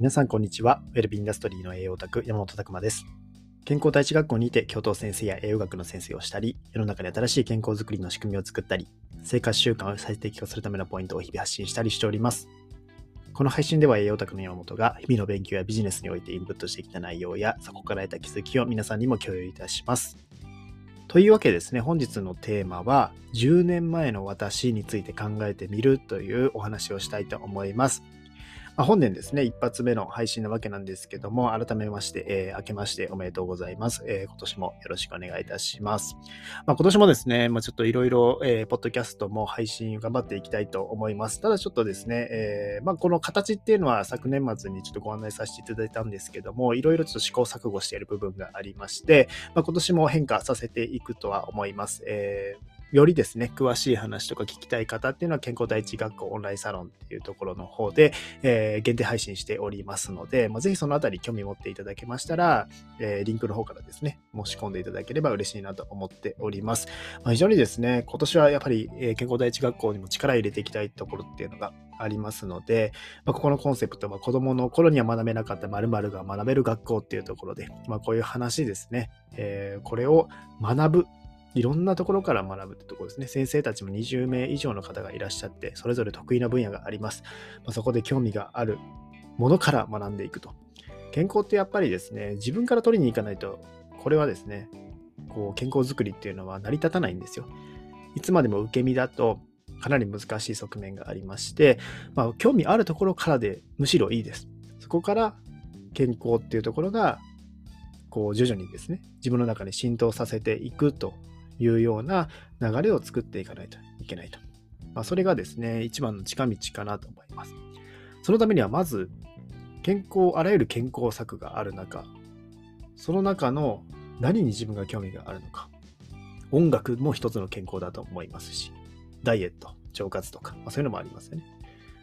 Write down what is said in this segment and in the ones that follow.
皆さんこんにちは。ウェルビーインダストリーの栄養オタク、山本拓馬です。健康第一学校にて教頭先生や栄養学の先生をしたり、世の中で新しい健康づくりの仕組みを作ったり、生活習慣を最適化するためのポイントを日々発信したりしております。この配信では栄養オタクの山本が日々の勉強やビジネスにおいてインプットしてきた内容や、そこから得た気づきを皆さんにも共有いたします。というわけでですね、本日のテーマは、10年前の私について考えてみるというお話をしたいと思います。まあ、本年ですね、一発目の配信なわけなんですけども、改めまして、えー、明けましておめでとうございます。えー、今年もよろしくお願いいたします。まあ、今年もですね、まあ、ちょっといろいろ、えー、ポッドキャストも配信頑張っていきたいと思います。ただちょっとですね、えー、まあ、この形っていうのは昨年末にちょっとご案内させていただいたんですけども、いろいろちょっと試行錯誤している部分がありまして、まあ、今年も変化させていくとは思います。えーよりですね、詳しい話とか聞きたい方っていうのは健康第一学校オンラインサロンっていうところの方で、えー、限定配信しておりますので、まあ、ぜひそのあたり興味持っていただけましたら、えー、リンクの方からですね、申し込んでいただければ嬉しいなと思っております。まあ、非常にですね、今年はやっぱり、え、健康第一学校にも力入れていきたいところっていうのがありますので、まあ、ここのコンセプトは子供の頃には学べなかった〇〇が学べる学校っていうところで、まあ、こういう話ですね、えー、これを学ぶいろんなところから学ぶってところですね。先生たちも20名以上の方がいらっしゃって、それぞれ得意な分野があります。まあ、そこで興味があるものから学んでいくと。健康ってやっぱりですね、自分から取りに行かないと、これはですね、こう健康づくりっていうのは成り立たないんですよ。いつまでも受け身だとかなり難しい側面がありまして、まあ、興味あるところからでむしろいいです。そこから健康っていうところがこう徐々にですね自分の中に浸透させていくというような流れを作っていかないといけないと。まあ、それがですね、一番の近道かなと思います。そのためにはまず、健康、あらゆる健康策がある中、その中の何に自分が興味があるのか。音楽も一つの健康だと思いますし、ダイエット、腸活とか、まあ、そういうのもありますよね。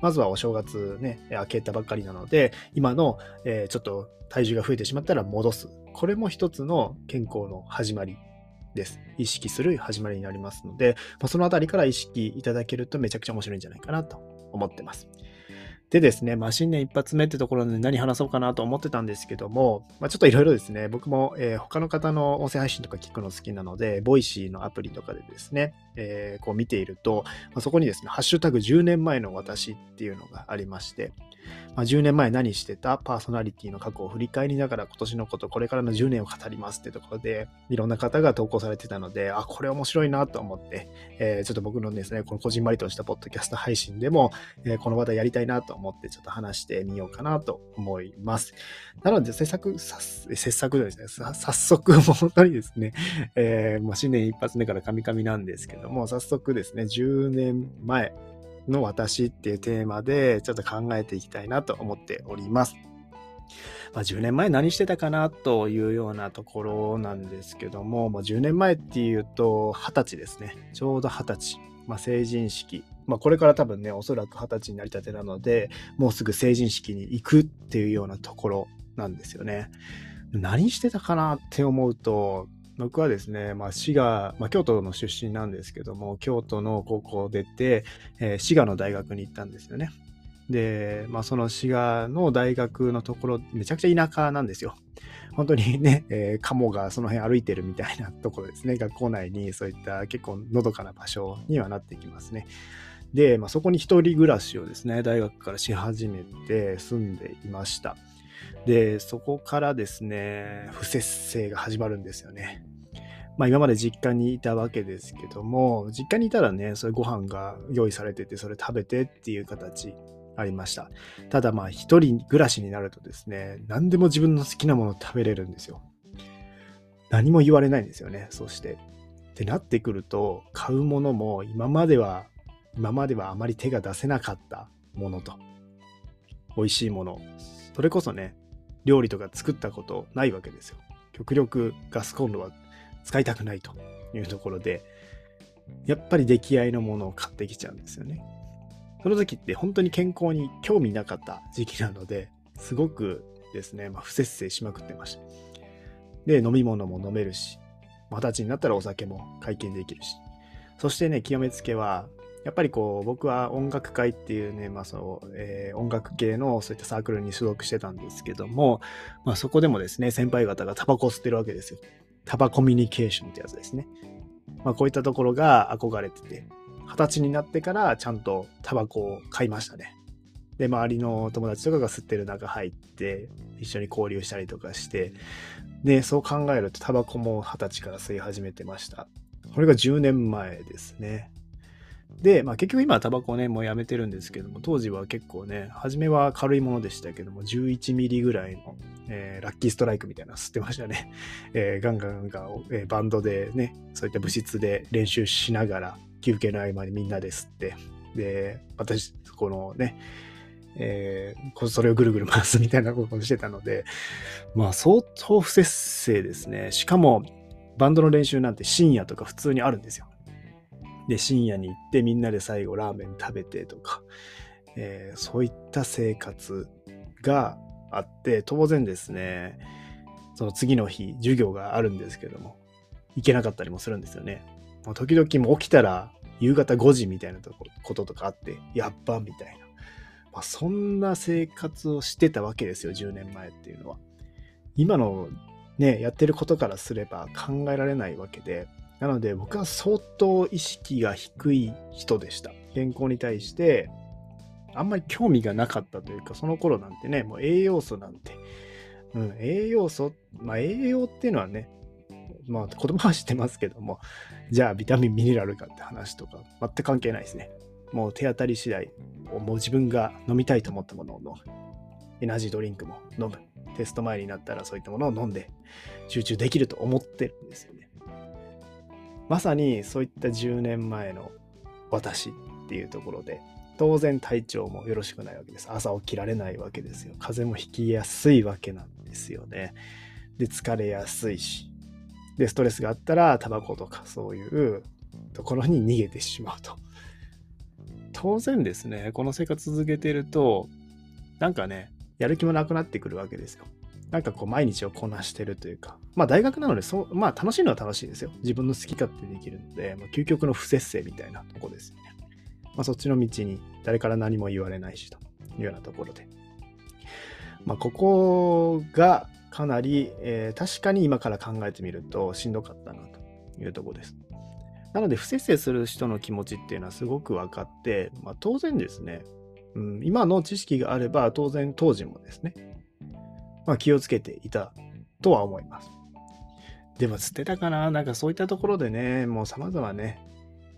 まずはお正月ね、明けたばっかりなので、今の、えー、ちょっと体重が増えてしまったら戻す。これも一つの健康の始まりです。意識する始まりになりますので、まあ、そのあたりから意識いただけるとめちゃくちゃ面白いんじゃないかなと思ってます。でですね、まあ、新年一発目ってところで何話そうかなと思ってたんですけども、まあ、ちょっといろいろですね、僕も、えー、他の方の音声配信とか聞くの好きなので、 Voicy のアプリとかでですね、えー、こう見ていると、まあ、そこにですね、ハッシュタグ10年前の私っていうのがありまして、まあ、10年前何してたパーソナリティの過去を振り返りながら今年のこと、これからの10年を語りますってところで、いろんな方が投稿されてたので、あ、これ面白いなと思って、えー、ちょっと僕のですね、このこじんまりとしたポッドキャスト配信でも、えー、この場でやりたいなと思って、ちょっと話してみようかなと思います。なので、制作、制作ですね、早速、本当にですね、えー、まあ、新年一発目からカミカミなんですけども、早速ですね、10年前、の私っていうテーマでちょっと考えていきたいなと思っております。まあ、10年前何してたかなというようなところなんですけども、まあ、10年前っていうと20歳ですね。ちょうど20歳。まあ、成人式。まあ、これから多分ね、おそらく20歳になりたてなので、もうすぐ成人式に行くっていうようなところなんですよね。何してたかなって思うと、僕はですね、まあ、滋賀、まあ、京都の出身なんですけども、京都の高校を出て、えー、滋賀の大学に行ったんですよね。で、まあ、その滋賀の大学のところ、めちゃくちゃ田舎なんですよ。本当にね、えー、カモがその辺歩いてるみたいなところですね。学校内にそういった結構のどかな場所にはなってきますね。で、まあ、そこに一人暮らしをですね、大学からし始めて住んでいました。で、そこからですね、不節制が始まるんですよね。まあ今まで実家にいたわけですけども、実家にいたらね、そういうご飯が用意されてて、それ食べてっていう形ありました。ただまあ一人暮らしになるとですね、何でも自分の好きなもの食べれるんですよ。何も言われないんですよね、そして。ってなってくると、買うものも今までは、今まではあまり手が出せなかったものと、美味しいもの、それこそね、料理とか作ったことないわけですよ。極力ガスコンロは使いたくないというところで、やっぱり出来合いのものを買ってきちゃうんですよね。その時って本当に健康に興味なかった時期なので、すごくですね、まあ、不節制しまくってました。で、飲み物も飲めるし、二十歳になったらお酒も解禁できるし。そしてね、極めつけは、やっぱりこう僕は音楽会っていうね、まあそうえー、音楽系のそういったサークルに所属してたんですけども、まあ、そこでもですね先輩方がタバコを吸ってるわけですよ。タバコミュニケーションってやつですね。まあ、こういったところが憧れてて二十歳になってからちゃんとタバコを買いましたね。で周りの友達とかが吸ってる中入って一緒に交流したりとかしてでそう考えるとタバコも二十歳から吸い始めてました。これが10年前ですね。で、まあ、結局今はタバコね、もうやめてるんですけども、当時は結構ね、初めは軽いものでしたけども、11ミリぐらいの、えー、ラッキーストライクみたいなの吸ってましたね。えー、ガンガンガンガン、えー、バンドでね、そういった部室で練習しながら、休憩の合間にみんなで吸って、で、私、このね、えー、それをぐるぐる回すみたいなことをしてたので、まあ相当不節制ですね。しかも、バンドの練習なんて深夜とか普通にあるんですよ。で、深夜に行ってみんなで最後ラーメン食べてとか、えー、そういった生活があって、当然ですね、その次の日、授業があるんですけども、行けなかったりもするんですよね。時々も起きたら夕方5時みたいなこととかあって、やっばみたいな。まあ、そんな生活をしてたわけですよ、10年前っていうのは。今のね、やってることからすれば考えられないわけで、なので僕は相当意識が低い人でした。健康に対してあんまり興味がなかったというか、その頃なんてね、もう栄養素なんて、うん、栄養素、まあ栄養っていうのはね、まあ子供は知ってますけども、じゃあビタミンミネラルかって話とか全く関係ないですね。もう手当たり次第、もう自分が飲みたいと思ったものを飲む。エナジードリンクも飲む。テスト前になったらそういったものを飲んで集中できると思ってるんですよね。まさにそういった10年前の私っていうところで、当然体調もよろしくないわけです。朝起きられないわけですよ。風邪もひきやすいわけなんですよね。で、疲れやすいし。で、ストレスがあったら、タバコとかそういうところに逃げてしまうと。当然ですね、この生活続けてると、なんかね、やる気もなくなってくるわけですよ。なんかこう毎日をこなしてるというか、まあ大学なのでそう、まあ楽しいのは楽しいですよ。自分の好き勝手できるので、まあ、究極の不節制みたいなとこですよね。まあそっちの道に誰から何も言われないしというようなところで。まあここがかなり、えー、確かに今から考えてみるとしんどかったなというとこです。なので不節制する人の気持ちっていうのはすごく分かって、まあ当然ですね、うん、今の知識があれば当然当時もですね、まあ、気をつけていたとは思います。でも捨てたかな？なんかそういったところでね、もう様々ね、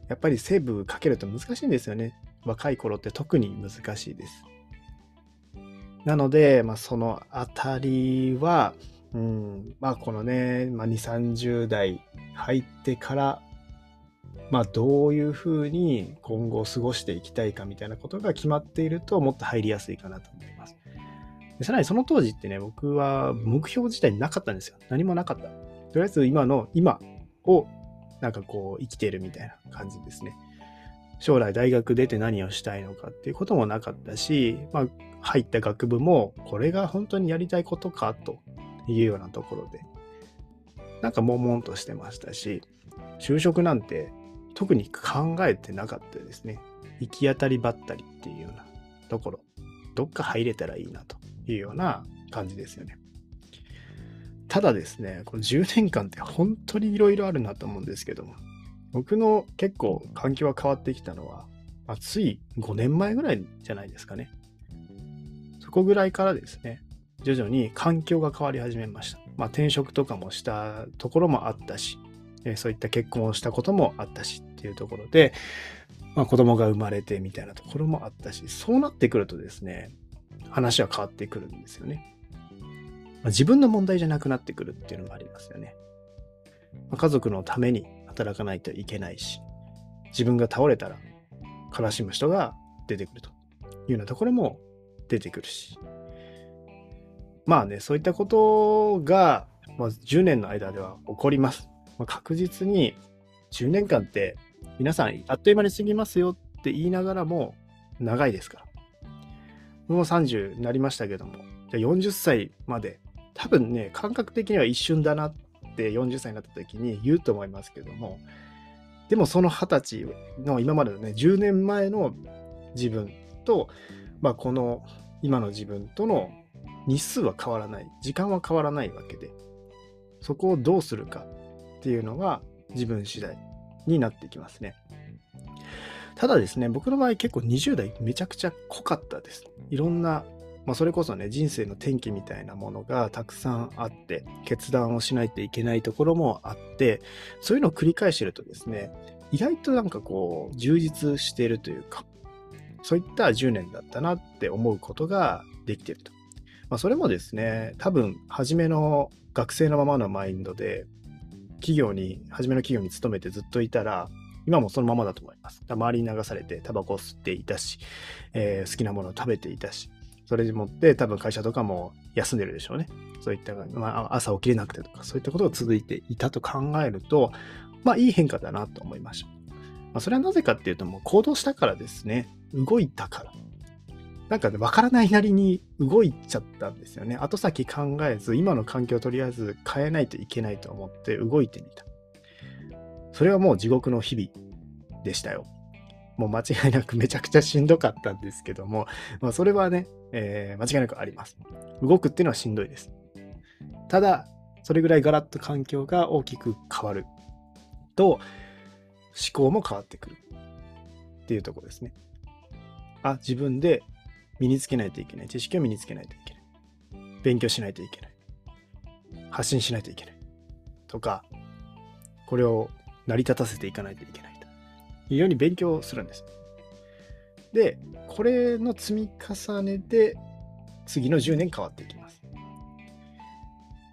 やっぱりセーブかけると難しいんですよね。若い頃って特に難しいです。なので、まあ、そのあたりは、うん、まあこのね、まあ、2、30代入ってから、まあどういうふうに今後過ごしていきたいかみたいなことが決まっているともっと入りやすいかなと思います。さらにその当時ってね、僕は目標自体なかったんですよ。何もなかった。とりあえず今の今をなんかこう生きてるみたいな感じですね。将来大学出て何をしたいのかっていうこともなかったし、まあ入った学部もこれが本当にやりたいことかというようなところで、なんか悶々としてましたし、就職なんて特に考えてなかったですね。行き当たりばったりっていうようなところ、どっか入れたらいいなというような感じですよね。ただですね、この10年間って本当にいろいろあるなと思うんですけども、僕の結構環境が変わってきたのは、まあ、つい5年前ぐらいじゃないですかね。そこぐらいからですね、徐々に環境が変わり始めました。まあ、転職とかもしたところもあったし、そういった結婚をしたこともあったしっていうところで、まあ、子供が生まれてみたいなところもあったし、そうなってくるとですね、話は変わってくるんですよね。まあ、自分の問題じゃなくなってくるっていうのもありますよね。まあ、家族のために働かないといけないし、自分が倒れたら悲しむ人が出てくるというようなところも出てくるし。まあね、そういったことが、まあ、10年の間では起こります。まあ、確実に10年間って皆さんあっという間に過ぎますよって言いながらも長いですから。もう30になりましたけども、じゃ40歳まで、多分ね、感覚的には一瞬だなって40歳になった時に言うと思いますけども、でもその20歳の今までのね、10年前の自分と、まあ、この今の自分との日数は変わらない。時間は変わらないわけで、そこをどうするかっていうのが自分次第になってきますね。ただですね、僕の場合結構20代めちゃくちゃ濃かったです。いろんな、まあ、それこそね、人生の転機みたいなものがたくさんあって、決断をしないといけないところもあって、そういうのを繰り返してるとですね、意外となんかこう、充実しているというか、そういった10年だったなって思うことができていると。まあ、それもですね、多分、初めの学生のままのマインドで、企業に、初めの企業に勤めてずっといたら、今もそのままだと思います。周りに流されてタバコを吸っていたし、えー、好きなものを食べていたし、それでもって多分会社とかも休んでるでしょうね。そういった、まあ、朝起きれなくてとか、そういったことが続いていたと考えると、まあいい変化だなと思いました。まあ、それはなぜかっていうと、もう行動したからですね。動いたから。なんかね、わからないなりに動いちゃったんですよね。後先考えず、今の環境をとりあえず変えないといけないと思って動いてみた。それはもう地獄の日々でしたよ。もう間違いなくめちゃくちゃしんどかったんですけども、まあ、それはね、えー、間違いなくあります。動くっていうのはしんどいです。ただ、それぐらいガラッと環境が大きく変わると、思考も変わってくるっていうとこですね。あ、自分で身につけないといけない。知識を身につけないといけない。勉強しないといけない。発信しないといけない。とか、これを成り立たせていかないといけないというように勉強するんです。で、これの積み重ねで次の10年変わっていきます。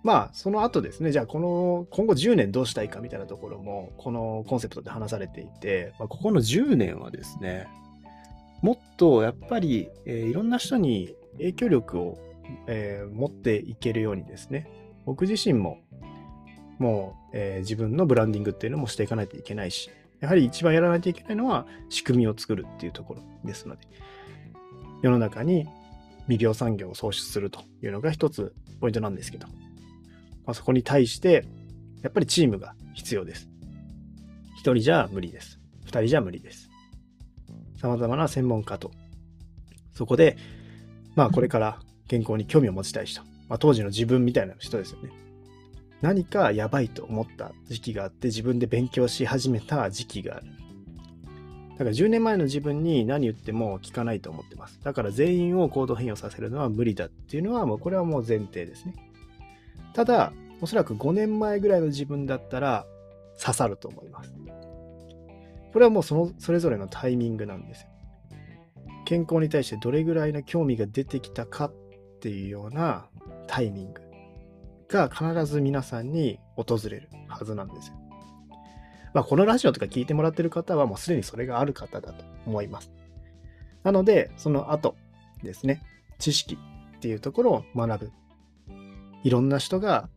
まあ、その後ですね、じゃあ、この、今後10年どうしたいかみたいなところも、このコンセプトで話されていて、まあ、ここの10年はですね、もっとやっぱり、えー、いろんな人に影響力を、えー、持っていけるようにですね、僕自身ももう、えー、自分のブランディングっていうのもしていかないといけないし、やはり一番やらないといけないのは仕組みを作るっていうところですので、世の中に未病産業を創出するというのが一つポイントなんですけど、まあ、そこに対して、やっぱりチームが必要です。一人じゃ無理です。二人じゃ無理です。様々な専門家と、そこで、まあこれから健康に興味を持ちたい人、まあ、当時の自分みたいな人ですよね。何かやばいと思った時期があって自分で勉強し始めた時期がある。だから10年前の自分に何言っても聞かないと思ってます。だから全員を行動変容させるのは無理だっていうのはもうこれはもう前提ですね。ただ、おそらく5年前ぐらいの自分だったら刺さると思います。これはもうそのそれぞれのタイミングなんですよ。健康に対してどれぐらいの興味が出てきたかっていうようなタイミングが必ず皆さんに訪れるはずなんですよ。まあ、このラジオとか聞いてもらってる方はもうすでにそれがある方だと思います。なので、その後ですね、知識っていうところを学ぶ。いろんな人が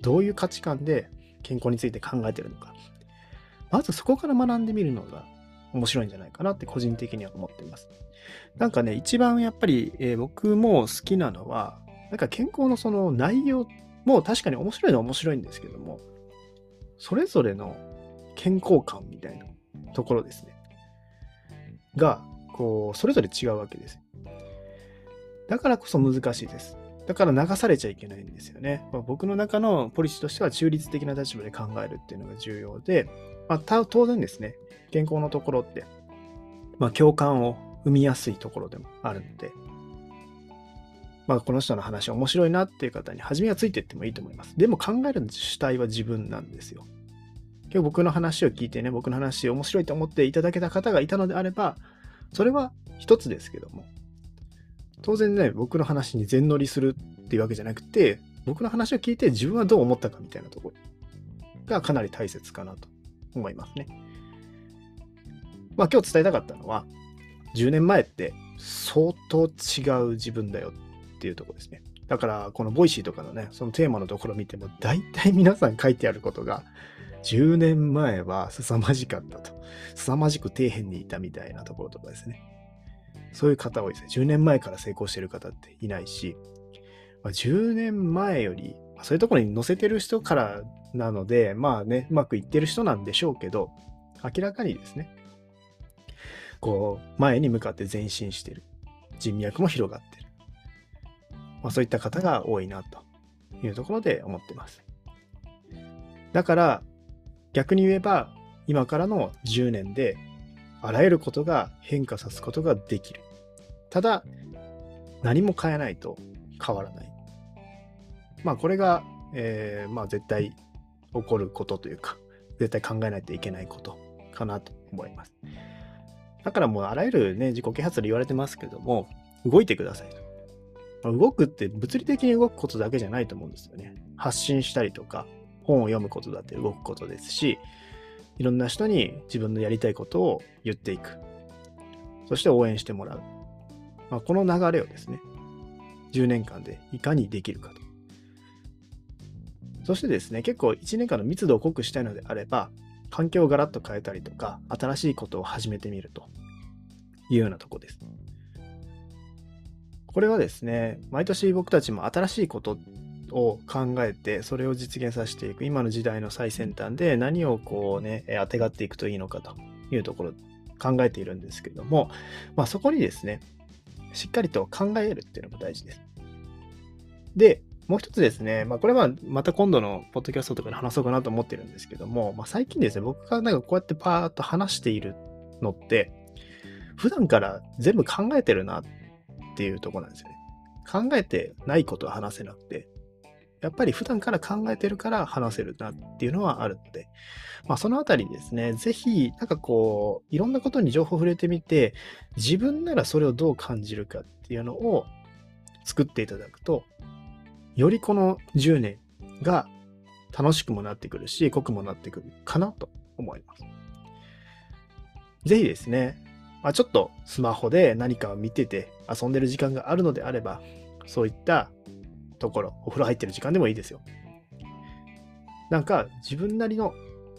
どういう価値観で健康について考えてるのか。まずそこから学んでみるのが面白いんじゃないかなって個人的には思っています。なんかね、一番やっぱり、えー、僕も好きなのは、なんか健康のその内容もう確かに面白いのは面白いんですけども、それぞれの健康感みたいなところですね。が、こう、それぞれ違うわけです。だからこそ難しいです。だから流されちゃいけないんですよね。まあ、僕の中のポリシーとしては中立的な立場で考えるっていうのが重要で、まあ、当然ですね、健康のところって、まあ、共感を生みやすいところでもあるので、まあ、この人の話面白いなっていう方に初めはついていってもいいと思います。でも考える主体は自分なんですよ。今日僕の話を聞いてね、僕の話面白いと思っていただけた方がいたのであれば、それは一つですけども、当然ね、僕の話に全乗りするっていうわけじゃなくて、僕の話を聞いて自分はどう思ったかみたいなところがかなり大切かなと思いますね。まあ今日伝えたかったのは、10年前って相当違う自分だよっていうとこですね。だからこの Voicy とかのね、そのテーマのところ見ても、大体皆さん書いてあることが、10年前は凄まじかったと。凄まじく底辺にいたみたいなところとかですね。そういう方多いですね。10年前から成功してる方っていないし、まあ、10年前より、ま、そういうところに載せてる人からなので、まあね、うまくいってる人なんでしょうけど、明らかにですね、こう、前に向かって前進してる。人脈も広がってる。まあ、そういった方が多いなというところで思ってます。だから、逆に言えば、今からの10年で、あらゆることが変化さすことができる。ただ、何も変えないと変わらない。まあ、これが、えー、まあ、絶対起こることというか、絶対考えないといけないことかなと思います。だからもうあらゆるね、自己啓発で言われてますけども、動いてくださいと。動くって物理的に動くことだけじゃないと思うんですよね。発信したりとか、本を読むことだって動くことですし、いろんな人に自分のやりたいことを言っていく。そして応援してもらう。まあ、この流れをですね、10年間でいかにできるかと。そしてですね、結構1年間の密度を濃くしたいのであれば、環境をガラッと変えたりとか、新しいことを始めてみるというようなとこです。これはですね、毎年僕たちも新しいことを考えて、それを実現させていく、今の時代の最先端で何をこうね、あてがっていくといいのかというところ考えているんですけれども、まあそこにですね、しっかりと考えるっていうのが大事です。で、もう一つですね、まあ、これはまた今度のポッドキャストとかで話そうかなと思ってるんですけども、まあ、最近ですね、僕がなんかこうやってパーッと話しているのって、普段から全部考えてるなっていうとこなんですよね。考えてないことは話せなくて、やっぱり普段から考えてるから話せるなっていうのはあるので、まあ、そのあたりですね、ぜひ、なんかこう、いろんなことに情報触れてみて、自分ならそれをどう感じるかっていうのを作っていただくと、よりこの10年が楽しくもなってくるし、濃くもなってくるかなと思います。ぜひですね、まあ、ちょっとスマホで何かを見てて遊んでる時間があるのであれば、そういったところ、お風呂入ってる時間でもいいですよ。なんか自分なりの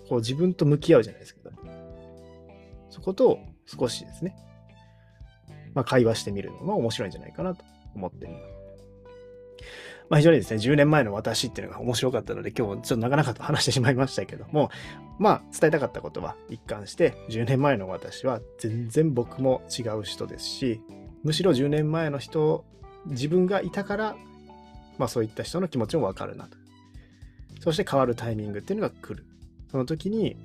こう自分と向き合うじゃないですけど、そことを少しですね、まあ、会話してみるのも面白いんじゃないかなと思っています。まあ、非常にですね、10年前の私っていうのが面白かったので、今日ちょっとなかなかと話してしまいましたけども、まあ、伝えたかったことは一貫して、10年前の私は全然僕も違う人ですし、むしろ10年前の人、自分がいたから、まあそういった人の気持ちもわかるなと。そして変わるタイミングっていうのが来る。その時に、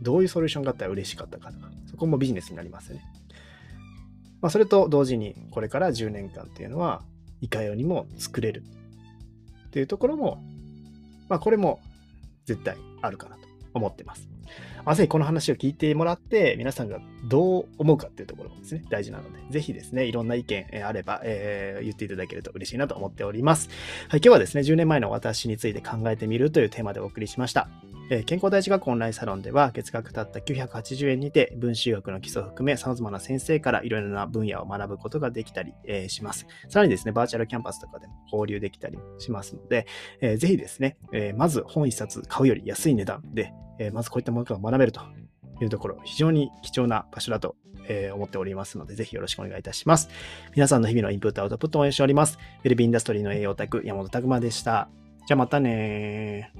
どういうソリューションがあったら嬉しかったかとか、そこもビジネスになりますよね。まあ、それと同時に、これから10年間っていうのは、いかようにも作れるっていうところも、まあ、これも絶対あるかなと思ってます。まさにこの話を聞いてもらって、皆さんがどう思うかっていうところもですね、大事なので、ぜひですね、いろんな意見あれば、えー、言っていただけると嬉しいなと思っております。はい、今日はですね、10年前の私について考えてみるというテーマでお送りしました。健康第一学校オンラインサロンでは月額たった980円にて分子学の基礎を含め様々な先生からいろいろな分野を学ぶことができたり、します。さらにですね、バーチャルキャンパスとかでも交流できたりしますので、ぜひですね、まず本一冊買うより安い値段で、まずこういったものが学べるというところ、非常に貴重な場所だと、思っておりますので、ぜひよろしくお願いいたします。皆さんの日々のインプットアウトプットを応援しております。ウェルビーインダストリーの栄養オタク、山本拓馬でした。じゃあまたね